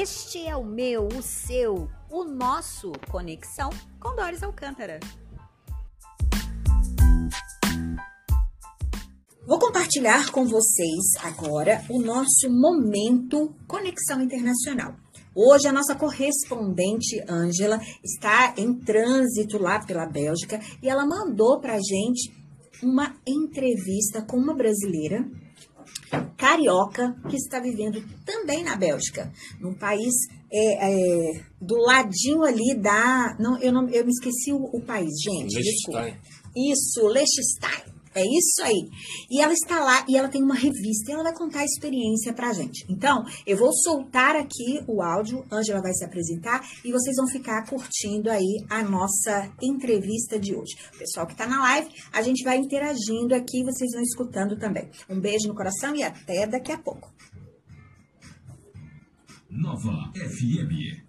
Este é o meu, o seu, o nosso Conexão com Doris Alcântara. Vou compartilhar com vocês agora o nosso momento Conexão Internacional. Hoje a nossa correspondente Ângela está em trânsito lá pela Bélgica e ela mandou para a gente uma entrevista com uma brasileira carioca que está vivendo também na Bélgica, num país é, é, do ladinho ali da. Não, eu, não, eu me esqueci o, o país, gente. Desculpa. Isso, Liechtenstein. É isso aí. E ela está lá e ela tem uma revista e ela vai contar a experiência pra gente. Então, eu vou soltar aqui o áudio, Ângela vai se apresentar e vocês vão ficar curtindo aí a nossa entrevista de hoje. O pessoal que tá na live, a gente vai interagindo aqui, vocês vão escutando também. Um beijo no coração e até daqui a pouco. Nova FM.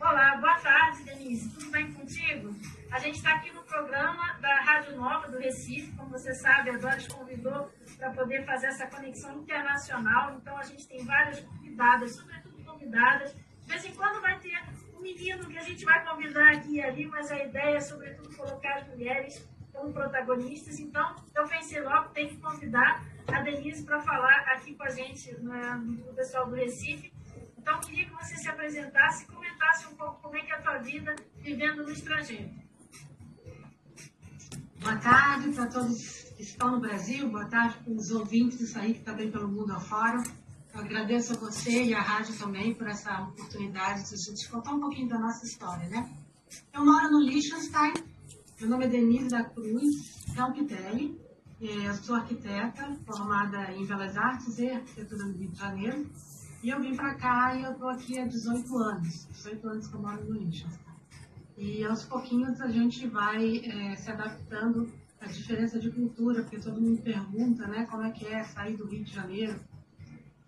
Olá, boa tarde, Denise. Tudo bem contigo? A gente está aqui no programa da Rádio Nova do Recife. Como você sabe, a Doris convidou para poder fazer essa conexão internacional. Então, a gente tem várias convidadas, sobretudo convidadas. De vez em quando vai ter um menino que a gente vai convidar aqui e ali, mas a ideia é, sobretudo, colocar as mulheres como protagonistas. Então, eu pensei logo, tem que convidar a Denise para falar aqui com a gente, né, o pessoal do Recife. Então, queria que você se apresentasse e comentasse um pouco como é que é a tua vida vivendo no estrangeiro. Boa tarde para todos que estão no Brasil, boa tarde para os ouvintes aí que estão bem pelo mundo afora. Eu agradeço a você e a rádio também por essa oportunidade de a gente contar um pouquinho da nossa história, né? Eu moro no Liechtenstein, meu nome é Denise da Cruz Campitelli, é, eu sou arquiteta formada em Belas Artes e Arquitetura no Rio de Janeiro, e eu vim para cá e eu estou aqui há 18 anos, 18 anos que eu moro no Liechtenstein. E aos pouquinhos a gente vai é, se adaptando à diferença de cultura, porque todo mundo pergunta, né, como é que é sair do Rio de Janeiro,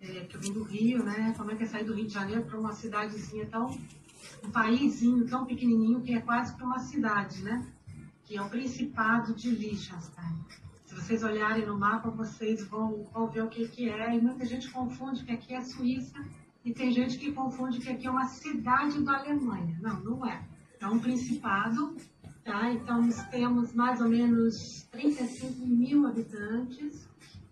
é, que eu vim do Rio, né, como é que é sair do Rio de Janeiro para uma cidadezinha tão, um paísinho tão pequenininho que é quase que uma cidade, né, que é o Principado de Liechtenstein. Se vocês olharem no mapa, vocês vão, vão ver o que, que é, e muita gente confunde que aqui é Suíça, e tem gente que confunde que aqui é uma cidade da Alemanha. Não, não é é um principado, tá? Então, temos mais ou menos 35 mil habitantes,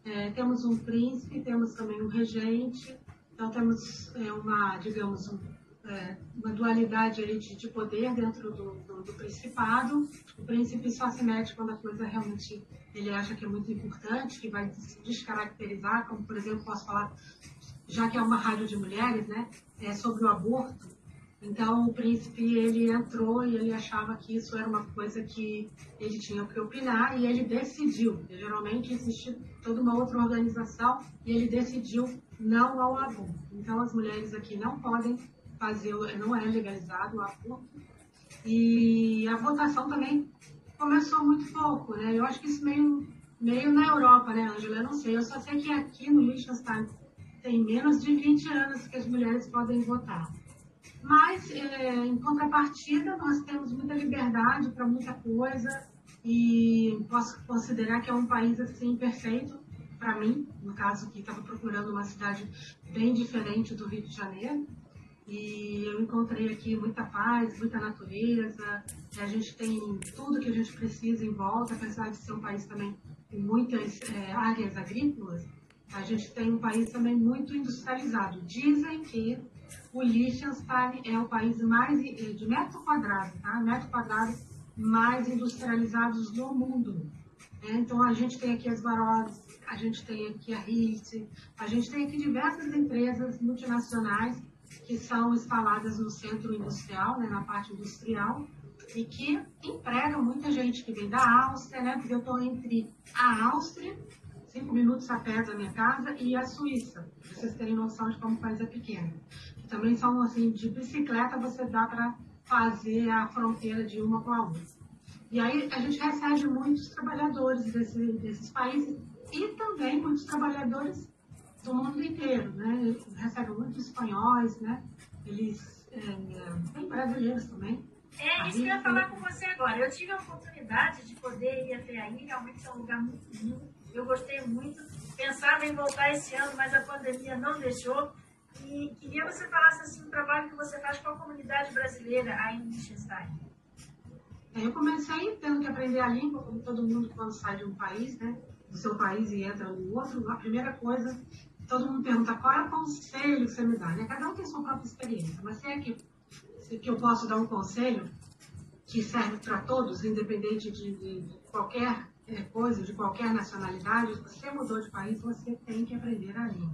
é, temos um príncipe, temos também um regente, então temos é, uma, digamos, um, é, uma dualidade aí de, de poder dentro do, do, do, principado. O príncipe só se mete quando a coisa realmente ele acha que é muito importante, que vai se descaracterizar, como por exemplo, posso falar, já que é uma rádio de mulheres, né, é sobre o aborto, então o príncipe ele entrou e ele achava que isso era uma coisa que ele tinha que opinar e ele decidiu. Geralmente existe toda uma outra organização e ele decidiu não ao aborto. Então as mulheres aqui não podem fazer, não é legalizado o aborto. E a votação também começou muito pouco, né? Eu acho que isso meio, meio na Europa, né, Angela? Eu não sei. Eu só sei que aqui no Liechtenstein tem menos de 20 anos que as mulheres podem votar. Mas, é, em contrapartida, nós temos muita liberdade para muita coisa e posso considerar que é um país assim perfeito para mim, no caso que estava procurando uma cidade bem diferente do Rio de Janeiro. E eu encontrei aqui muita paz, muita natureza. a gente tem tudo que a gente precisa em volta, apesar de ser um país também com muitas é, áreas agrícolas. A gente tem um país também muito industrializado. Dizem que o Liechtenstein é o país mais eh, de metro quadrado, tá? Metro quadrado mais industrializados do mundo. É, então a gente tem aqui as Varoz, a gente tem aqui a RIT, a gente tem aqui diversas empresas multinacionais que são instaladas no centro industrial, né, na parte industrial, e que empregam muita gente que vem da Áustria, né, porque eu estou entre a Áustria, cinco minutos a pé da minha casa, e a Suíça, para vocês terem noção de como o país é pequeno também são assim, de bicicleta você dá para fazer a fronteira de uma com a outra. E aí a gente recebe muitos trabalhadores desse, desses países e também muitos trabalhadores do mundo inteiro, né? Recebe muitos espanhóis, né? Eles é, tem brasileiros também. É isso que eu ia falar com você agora. Eu tive a oportunidade de poder ir até aí, realmente é um lugar muito lindo Eu gostei muito. Pensava em voltar esse ano, mas a pandemia não deixou. E queria que você falasse assim, o trabalho que você faz com a comunidade brasileira aí em Liechtenstein. Eu comecei tendo que aprender a língua, como todo mundo quando sai de um país, né? Do seu país e entra no outro. A primeira coisa, todo mundo pergunta qual é o conselho que você me dá, né? Cada um tem sua própria experiência, mas se é que, se é que eu posso dar um conselho que serve para todos, independente de, de, de qualquer é, coisa, de qualquer nacionalidade, você mudou de país, você tem que aprender a língua.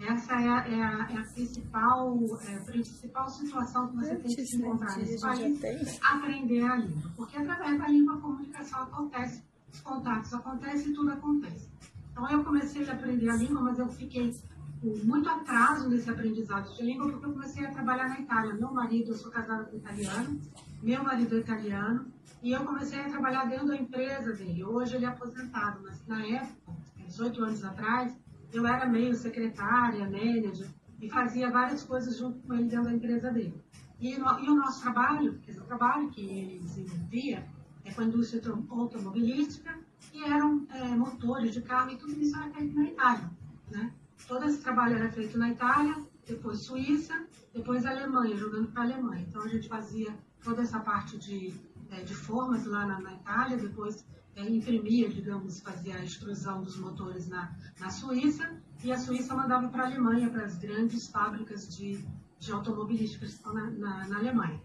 Essa é a, é a, é a principal, é a principal situação que você tem que se encontrar nesse país, aprender a língua. Porque através da língua a comunicação acontece, os contatos acontecem e tudo acontece. Então eu comecei a aprender a língua, mas eu fiquei com muito atraso nesse aprendizado de língua, porque eu comecei a trabalhar na Itália. Meu marido, eu sou casada com italiano, meu marido é italiano, e eu comecei a trabalhar dentro da empresa dele. Hoje ele é aposentado, mas na época, 18 anos atrás, eu era meio secretária, manager, e fazia várias coisas junto com ele dentro da empresa dele. E, no, e o nosso trabalho, quer dizer, o trabalho que ele desenvolvia é com a indústria automobilística, e eram é, motores de carro, e tudo isso era feito na Itália. Né? Todo esse trabalho era feito na Itália, depois Suíça, depois Alemanha, jogando para a Alemanha. Então a gente fazia toda essa parte de, é, de formas lá na, na Itália, depois é, imprimia, digamos, fazia a extrusão dos motores na, na Suíça, e a Suíça mandava para a Alemanha, para as grandes fábricas de, de automobilística que estão na, na, na, Alemanha.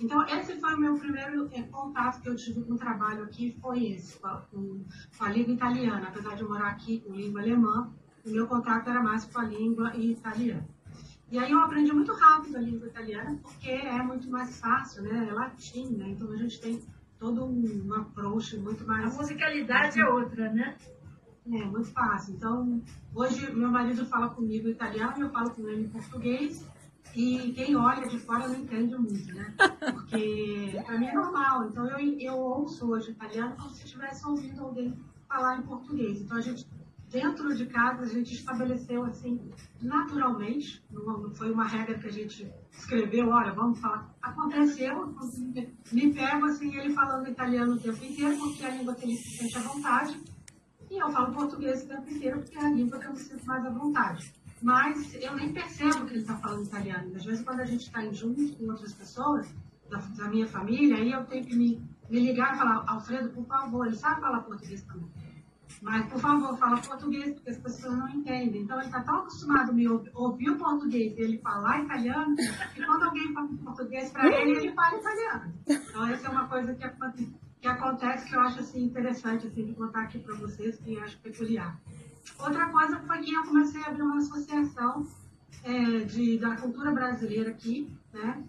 Então, esse foi o meu primeiro é, contato que eu tive com o trabalho aqui, foi esse, com com a língua italiana. Apesar de eu morar aqui com língua alemã, o meu contato era mais com a língua italiana. E aí eu aprendi muito rápido a língua italiana, porque é muito mais fácil, né? É latim, né? Então a gente tem todo um approach muito mais. A musicalidade é outra, né? É, muito fácil. Então, hoje meu marido fala comigo italiano, eu falo com ele em português, e quem olha de fora não entende muito, né? Porque para mim é normal. Então, eu, eu ouço hoje italiano como se estivesse ouvindo alguém falar em português. Então, a gente dentro de casa a gente estabeleceu assim naturalmente, não foi uma regra que a gente escreveu, olha, vamos falar. Aconteceu, me pego assim, ele falando italiano o tempo inteiro, porque é a língua que ele se sente à vontade, e eu falo português o tempo inteiro, porque é a língua que eu me sinto mais à vontade. Mas eu nem percebo que ele está falando italiano. Às vezes, quando a gente está junto com outras pessoas, da, da, minha família, aí eu tenho que me, me ligar e falar, Alfredo, por favor, ele sabe falar português também mas, por favor, fala português, porque as pessoas não entendem. Então, ele está tão acostumado a me ouvir o português e ele falar italiano, que quando alguém fala português para ele, ele fala italiano. Então, essa é uma coisa que, que acontece que eu acho assim, interessante assim, de contar aqui para vocês, que eu acho peculiar. Outra coisa foi que eu comecei a abrir uma associação é, de, da cultura brasileira aqui, né?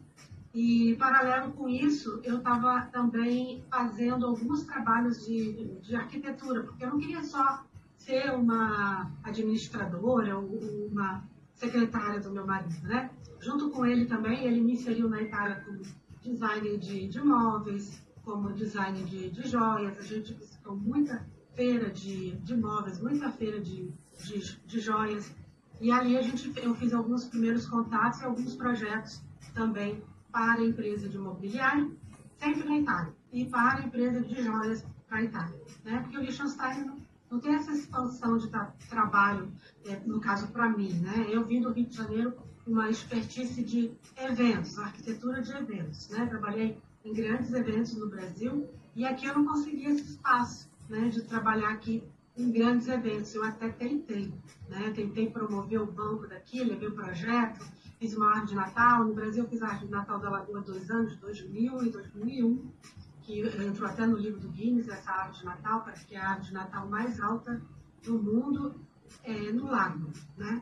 E, paralelo com isso, eu estava também fazendo alguns trabalhos de, de arquitetura, porque eu não queria só ser uma administradora ou uma secretária do meu marido, né? Junto com ele também, ele me inseriu na Itália como designer de, de móveis, como designer de, de joias. A gente visitou muita feira de, de móveis, muita feira de, de, de joias. E ali a gente, eu fiz alguns primeiros contatos e alguns projetos também para a empresa de imobiliário, sempre na Itália, e para a empresa de joias para a Itália. Né? Porque o Liechtenstein não, não tem essa expansão de tra trabalho, é, no caso para mim. Né? Eu vim do Rio de Janeiro uma expertise de eventos, arquitetura de eventos. Né? Trabalhei em grandes eventos no Brasil e aqui eu não consegui esse espaço né, de trabalhar aqui em grandes eventos. Eu até tentei, né? tentei promover o banco daqui, levei o projeto, fiz uma árvore de Natal. No Brasil, eu fiz a árvore de Natal da Lagoa dois anos, 2000 e 2001, que entrou até no livro do Guinness, essa árvore de Natal, parece que é a árvore de Natal mais alta do mundo é, no lago, né?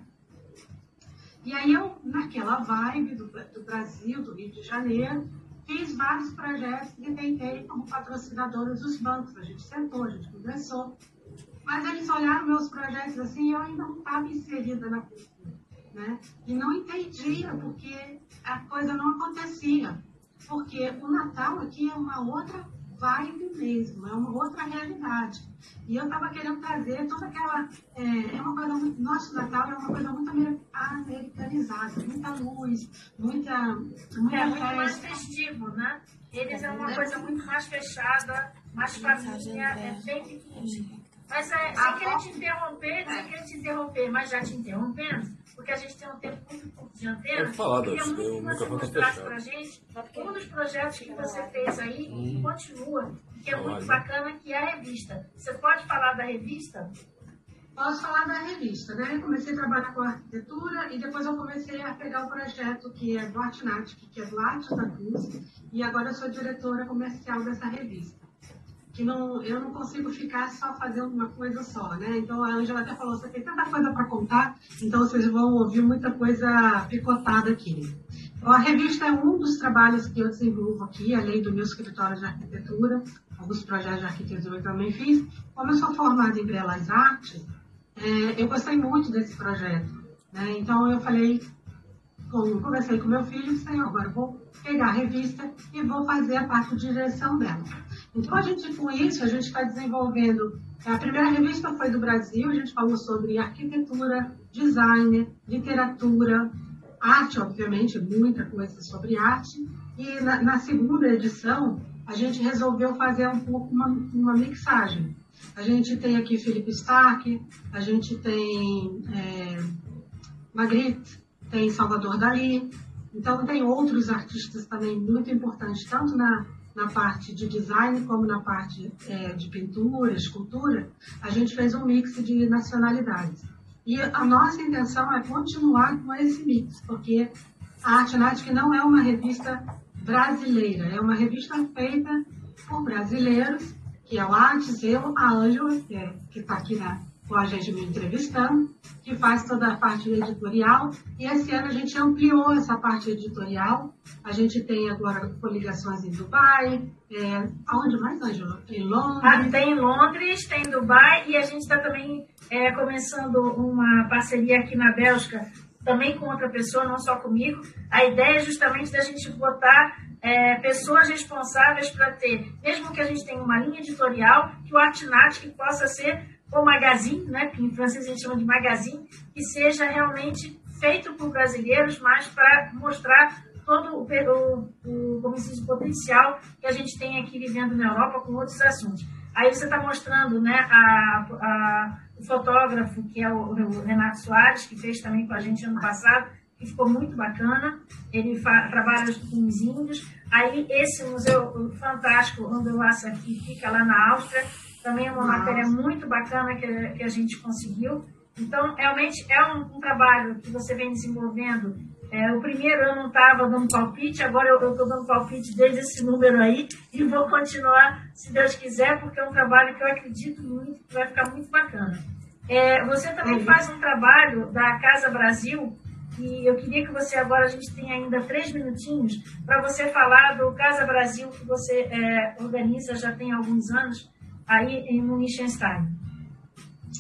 E aí eu, naquela vibe do, do Brasil, do Rio de Janeiro, fiz vários projetos e tentei como patrocinadora dos bancos. A gente sentou, a gente conversou. Mas eles olharam meus projetos assim e eu ainda não estava inserida na cultura né? E não entendia porque a coisa não acontecia. Porque o Natal aqui é uma outra vibe mesmo, é uma outra realidade. E eu estava querendo trazer toda aquela. É, é uma coisa muito. Nosso Natal é uma coisa muito americanizada, muita luz, muita. muita é muito mais festivo, né? Eles é uma coisa muito mais fechada, mais família, é bem pequenininho. Mas é, sem querer te interromper, sem querer te interromper, mas já te interrompendo, porque a gente tem um tempo muito curto de antena. Pode falar, queria muito que você tá mostrasse fechado. pra gente um dos projetos que você fez aí, que continua, que é muito bacana, que é a revista. Você pode falar da revista? Posso falar da revista, né? Eu comecei a trabalhar com arquitetura e depois eu comecei a pegar o projeto que é do Artnatic, que é do Arte da Cruz, e agora eu sou diretora comercial dessa revista. Que não, eu não consigo ficar só fazendo uma coisa só, né? Então a Angela até falou, você tem tanta coisa para contar, então vocês vão ouvir muita coisa picotada aqui. Então, a revista é um dos trabalhos que eu desenvolvo aqui, além do meu escritório de arquitetura, alguns projetos de arquitetura eu também fiz. Como eu sou formada em Belas Artes, é, eu gostei muito desse projeto. Né? Então eu falei, com, conversei com meu filho e disse, "Não, agora eu vou pegar a revista e vou fazer a parte de direção dela. Então a gente, com isso, a gente está desenvolvendo. A primeira revista foi do Brasil, a gente falou sobre arquitetura, design, literatura, arte, obviamente, muita coisa sobre arte. E na, na segunda edição, a gente resolveu fazer um pouco uma, uma mixagem. A gente tem aqui Felipe Stark, a gente tem é, Magritte, tem Salvador Dali. Então, tem outros artistas também muito importantes, tanto na, na parte de design como na parte é, de pintura, escultura. A gente fez um mix de nacionalidades. E a nossa intenção é continuar com esse mix, porque a Arte Náutica não é uma revista brasileira, é uma revista feita por brasileiros, que é o Artes, eu, a Ângela, que é- está aqui na, com a gente me entrevistando, que faz toda a parte editorial. E esse ano a gente ampliou essa parte editorial. A gente tem agora coligações em Dubai, é, aonde mais, Ângela? Em Londres. Ah, tem em Londres, tem em Dubai e a gente está também é, começando uma parceria aqui na Bélgica, também com outra pessoa, não só comigo. A ideia é justamente da gente botar é, pessoas responsáveis para ter, mesmo que a gente tenha uma linha editorial, que o Artinat que possa ser o magazine, né, que em francês a gente chama de magazine, que seja realmente feito por brasileiros, mas para mostrar todo o, o, o, como se potencial que a gente tem aqui vivendo na Europa com outros assuntos. Aí você está mostrando né, a, a, o fotógrafo, que é o, o, Renato Soares, que fez também com a gente ano passado, que ficou muito bacana. Ele trabalha com os índios. Aí esse museu fantástico, onde eu faço aqui, fica lá na Áustria. Também é uma Nossa. matéria muito bacana que, que a gente conseguiu. Então, realmente é um, um trabalho que você vem desenvolvendo é, o primeiro eu não estava dando palpite, agora eu estou dando palpite desde esse número aí e vou continuar, se Deus quiser, porque é um trabalho que eu acredito muito, que vai ficar muito bacana. É, você também Uhum. faz um trabalho da Casa Brasil e eu queria que você agora, a gente tem ainda três minutinhos, para você falar do Casa Brasil que você é, organiza já tem alguns anos aí em Liechtenstein.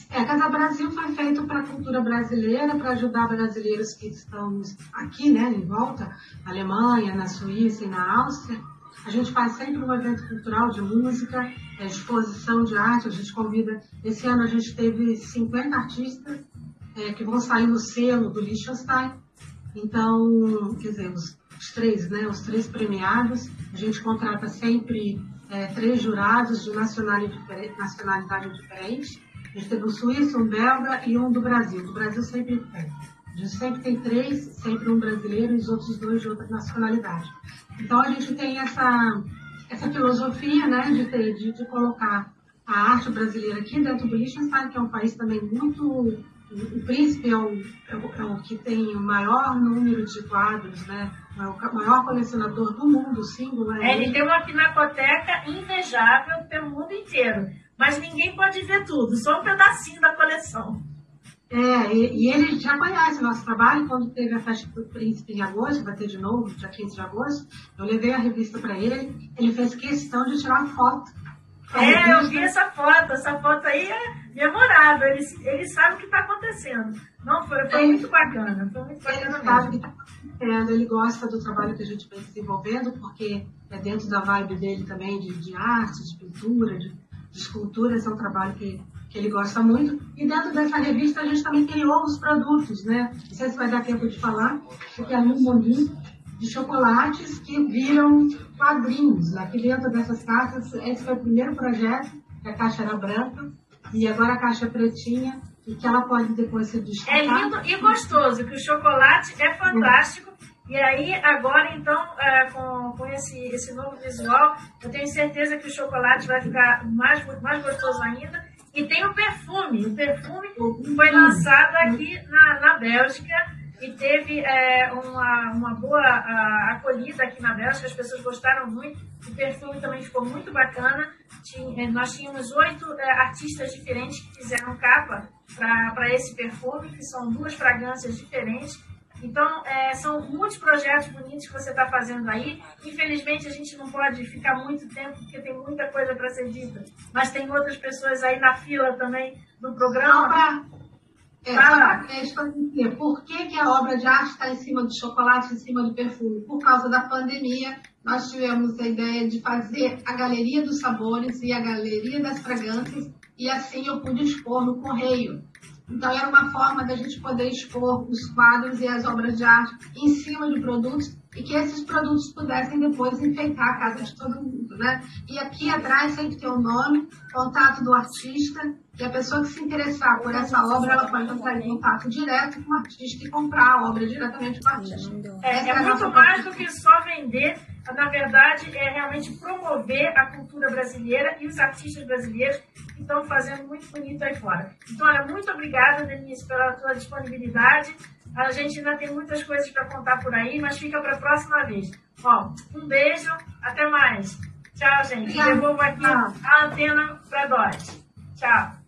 É, Casa Brasil foi feito para a cultura brasileira, para ajudar brasileiros que estão aqui, né, em volta, na Alemanha, na Suíça e na Áustria. A gente faz sempre um evento cultural de música, é, exposição de arte, a gente convida. Esse ano a gente teve 50 artistas é, que vão sair no selo do Liechtenstein. Então, quer dizer, os, os três, né, os três premiados, a gente contrata sempre é, três jurados de nacionalidade, diferente-. A gente teve um suíço, um belga e um do Brasil. Do Brasil sempre tem. A gente sempre tem três, sempre um brasileiro e os outros dois de outra nacionalidade. Então a gente tem essa, essa filosofia né, de, ter, de, de colocar a arte brasileira aqui dentro do Liechtenstein, que é um país também muito. O príncipe é o, é o, é o que tem o maior número de quadros, né? É o maior colecionador do mundo, o símbolo é É, ele. tem uma pinacoteca invejável pelo mundo inteiro. Mas ninguém pode ver tudo, só um pedacinho da coleção. É, e, e ele já conhece o nosso trabalho. Quando teve a festa do Príncipe em agosto, vai ter de novo, dia 15 de agosto, eu levei a revista para ele. Ele fez questão de tirar foto. É, eu vi essa foto. Essa foto aí é memorável. Ele, ele sabe o que está acontecendo. Não, foi, foi É. muito bacana. Foi muito Ele bacana sabe que está acontecendo, ele gosta do trabalho que a gente vem desenvolvendo, porque é dentro da vibe dele também de, de arte, de pintura, de, de escultura, esse é um trabalho que, que ele gosta muito. E dentro dessa revista a gente também criou os produtos, né? Não sei se vai dar tempo de falar, porque é um bolinho de chocolates que viram quadrinhos. Aqui dentro dessas caixas, esse foi o primeiro projeto, que a caixa era branca, e agora a caixa pretinha, e que ela pode depois ser descartada. É lindo e gostoso, que o chocolate é fantástico. E aí, agora, então, é, com, com esse, esse novo visual, eu tenho certeza que o chocolate vai ficar mais, mais gostoso ainda. E tem o perfume. O perfume foi lançado aqui na, na Bélgica e teve é, uma, uma boa a, acolhida aqui na Bélgica. As pessoas gostaram muito. O perfume também ficou muito bacana. Tinha, é, nós tínhamos oito é, artistas diferentes que fizeram capa para esse perfume, que são duas fragrâncias diferentes. Então, é, são muitos projetos bonitos que você está fazendo aí. Infelizmente, a gente não pode ficar muito tempo, porque tem muita coisa para ser dita. Mas tem outras pessoas aí na fila também do programa. É, ah. é, por que, que a obra de arte está em cima do chocolate, em cima do perfume? Por causa da pandemia, nós tivemos a ideia de fazer a Galeria dos Sabores e a Galeria das Fragrâncias, e assim eu pude expor no Correio. Então, era uma forma da gente poder expor os quadros e as obras de arte em cima de produtos e que esses produtos pudessem depois enfeitar a casa de todo mundo, né? E aqui atrás sempre tem o um nome, contato do artista, e a pessoa que se interessar por essa obra, ela pode entrar em contato direto com o artista e comprar a obra diretamente com o artista. É, é muito mais do que só vender, na verdade, é realmente promover a cultura brasileira e os artistas brasileiros estão fazendo muito bonito aí fora. Então, olha, muito obrigada, Denise, pela tua disponibilidade. A gente ainda tem muitas coisas para contar por aí, mas fica para a próxima vez. Ó, um beijo, até mais. Tchau, gente. Devolvo aqui a antena para nós. Tchau.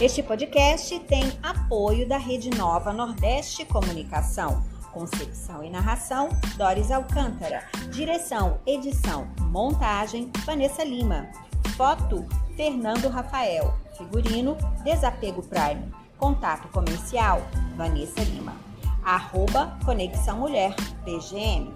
Este podcast tem apoio da Rede Nova Nordeste Comunicação. Concepção e narração, Doris Alcântara. Direção, edição, montagem, Vanessa Lima. Foto, Fernando Rafael. Figurino, Desapego Prime. Contato comercial, Vanessa Lima. Arroba Conexão Mulher, PGM.